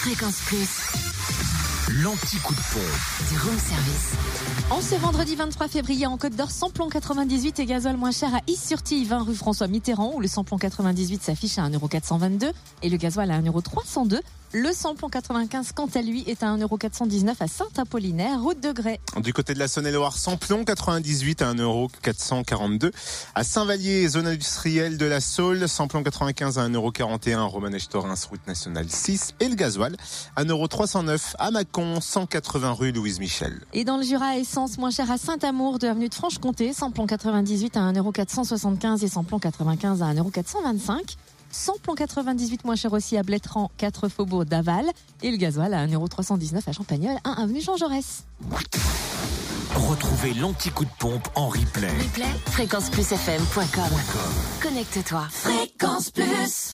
Fréquence Plus. L'anti-coup de pompe. Du room service. En ce vendredi 23 février, en Côte d'Or, samplon 98 et gasoil moins cher à Is-sur-Tille, 20 rue François Mitterrand, où le samplon 98 s'affiche à 1,422€ et le gasoil à 1,302€. Le samplon 95, quant à lui, est à 1,419€ à Saint-Apollinaire, route de Grès. Du côté de la Saône-et-Loire, samplon 98 à 1,442€. À Saint-Vallier, zone industrielle de la Saule, samplon 95 à 1,41€, Romanèche-Torins, route nationale 6. Et le gasoil à 1,309€ à Mâcon, 180 rue Louise Michel. Et dans le Jura, essence moins cher à Saint-Amour, de avenue de Franche-Comté, samplon 98 à 1,475€ et samplon 95 à 1,425€. Samplon 98 moins cher aussi à Blétran, 4 faubourg d'Aval. Et le gasoil à 1,319€ à Champagnol, 1 avenue Jean Jaurès. Retrouvez l'anti-coup de pompe en replay. Replay, fréquenceplusfm.com. Connecte-toi. Fréquence Plus.